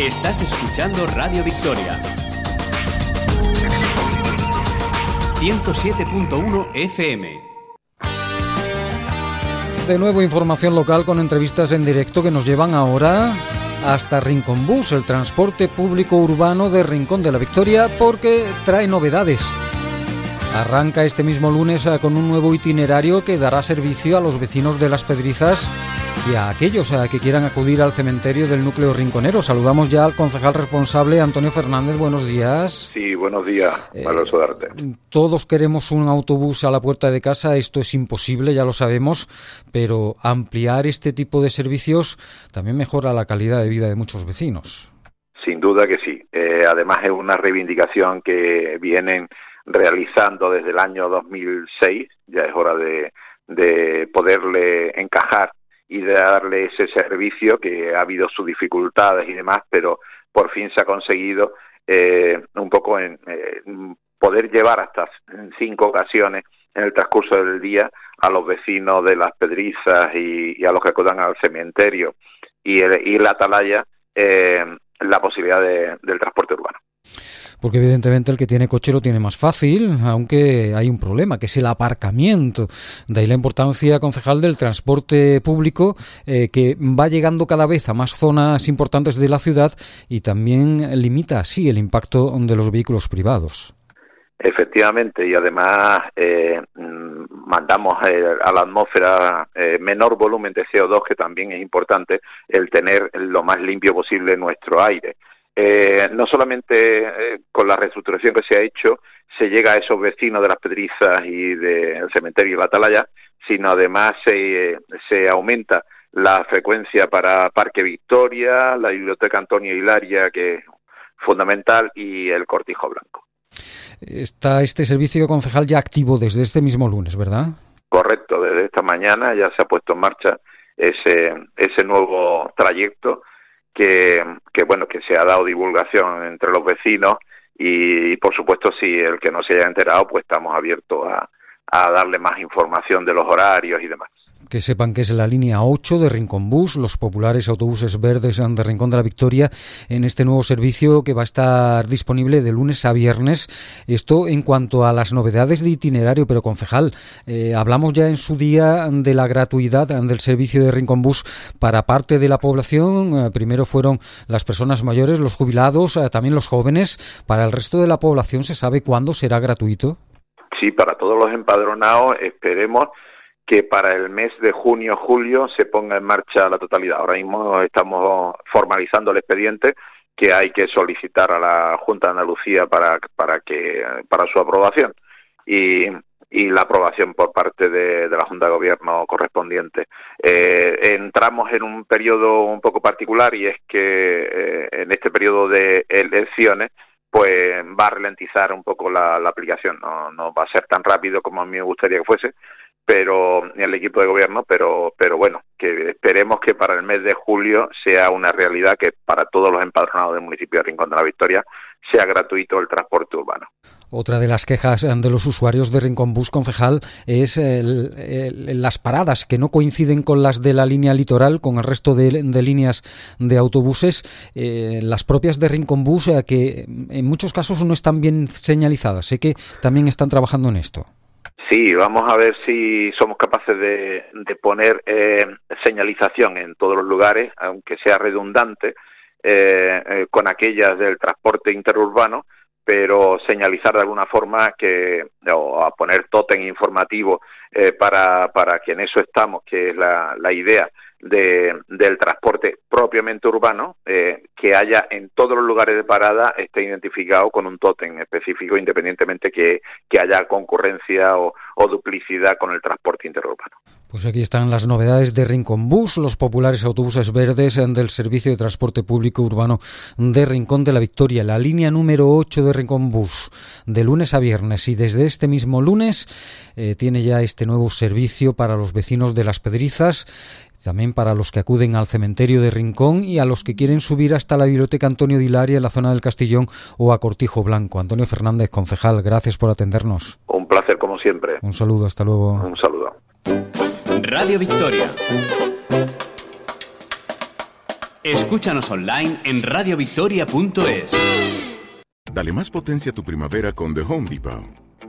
Estás escuchando Radio Victoria. 107.1 FM. De nuevo información local con entrevistas en directo que nos llevan ahora hasta Rincón Bus, el transporte público urbano de Rincón de la Victoria, porque trae novedades. Arranca este mismo lunes eh, con un nuevo itinerario que dará servicio a los vecinos de Las Pedrizas y a aquellos eh, que quieran acudir al cementerio del núcleo rinconero. Saludamos ya al concejal responsable, Antonio Fernández. Buenos días. Sí, buenos días, saludarte. Todos queremos un autobús a la puerta de casa, esto es imposible, ya lo sabemos, pero ampliar este tipo de servicios también mejora la calidad de vida de muchos vecinos. Sin duda que sí. Eh, además es una reivindicación que vienen realizando desde el año 2006. Ya es hora de, de poderle encajar y de darle ese servicio que ha habido sus dificultades y demás, pero por fin se ha conseguido eh, un poco en eh, poder llevar hasta cinco ocasiones en el transcurso del día a los vecinos de las Pedrizas y, a los que acudan al cementerio. Y, el, y la atalaya eh, la posibilidad de, del transporte urbano porque evidentemente el que tiene coche lo tiene más fácil, aunque hay un problema, que es el aparcamiento. De ahí la importancia, concejal, del transporte público, eh, que va llegando cada vez a más zonas importantes de la ciudad y también limita así el impacto de los vehículos privados. Efectivamente, y además eh, mandamos eh, a la atmósfera eh, menor volumen de CO2, que también es importante el tener lo más limpio posible nuestro aire. Eh, no solamente eh, con la reestructuración que se ha hecho se llega a esos vecinos de las Pedrizas y del cementerio de la Atalaya, sino además se, se aumenta la frecuencia para Parque Victoria, la Biblioteca Antonio Hilaria, que es fundamental, y el Cortijo Blanco. Está este servicio concejal ya activo desde este mismo lunes, ¿verdad? Correcto, desde esta mañana ya se ha puesto en marcha ese, ese nuevo trayecto que, que, bueno que se ha dado divulgación entre los vecinos y, y, por supuesto si el que no se haya enterado pues estamos abiertos a, a darle más información de los horarios y demás que sepan que es la línea 8 de Rincón Bus, los populares autobuses verdes de Rincón de la Victoria, en este nuevo servicio que va a estar disponible de lunes a viernes. Esto en cuanto a las novedades de itinerario, pero concejal, eh, hablamos ya en su día de la gratuidad del servicio de Rincón Bus para parte de la población. Eh, primero fueron las personas mayores, los jubilados, eh, también los jóvenes. Para el resto de la población, ¿se sabe cuándo será gratuito? Sí, para todos los empadronados esperemos que para el mes de junio julio se ponga en marcha la totalidad. Ahora mismo estamos formalizando el expediente que hay que solicitar a la Junta de Andalucía para para que para su aprobación y, y la aprobación por parte de, de, la Junta de Gobierno correspondiente. Eh, entramos en un periodo un poco particular y es que eh, en este periodo de elecciones pues va a ralentizar un poco la, la aplicación, no, no va a ser tan rápido como a mí me gustaría que fuese, pero el equipo de gobierno, pero pero bueno, que esperemos que para el mes de julio sea una realidad que para todos los empadronados del municipio de Rincón de la Victoria sea gratuito el transporte urbano. Otra de las quejas de los usuarios de Rincón Bus Concejal es el, las paradas que no coinciden con las de la línea litoral, con el resto de, de líneas de autobuses, eh, las propias de Rincón Bus, eh, que en muchos casos no están bien señalizadas. Sé que también están trabajando en esto. Sí, vamos a ver si somos capaces de, poner eh, señalización en todos los lugares, aunque sea redundante, eh, eh, con aquellas del transporte interurbano, pero señalizar de alguna forma que, o a poner tótem informativo para, para que en eso estamos, que es la, la idea de, del transporte propiamente urbano, eh, que haya en todos los lugares de parada esté identificado con un tótem específico, independientemente que, que haya concurrencia o, duplicidad con el transporte interurbano. Pues aquí están las novedades de Rincón Bus, los populares autobuses verdes del Servicio de Transporte Público Urbano de Rincón de la Victoria, la línea número 8 de Rincón Bus, de lunes a viernes. Y desde este mismo lunes eh, tiene ya este nuevo servicio para los vecinos de Las Pedrizas también para los que acuden al cementerio de Rincón y a los que quieren subir hasta la biblioteca Antonio Dilaria en la zona del Castillón o a Cortijo Blanco. Antonio Fernández, concejal, gracias por atendernos. Un placer como siempre. Un saludo, hasta luego. Un saludo. Radio Victoria. Escúchanos online en radiovictoria.es. Dale más potencia a tu primavera con The Home Depot.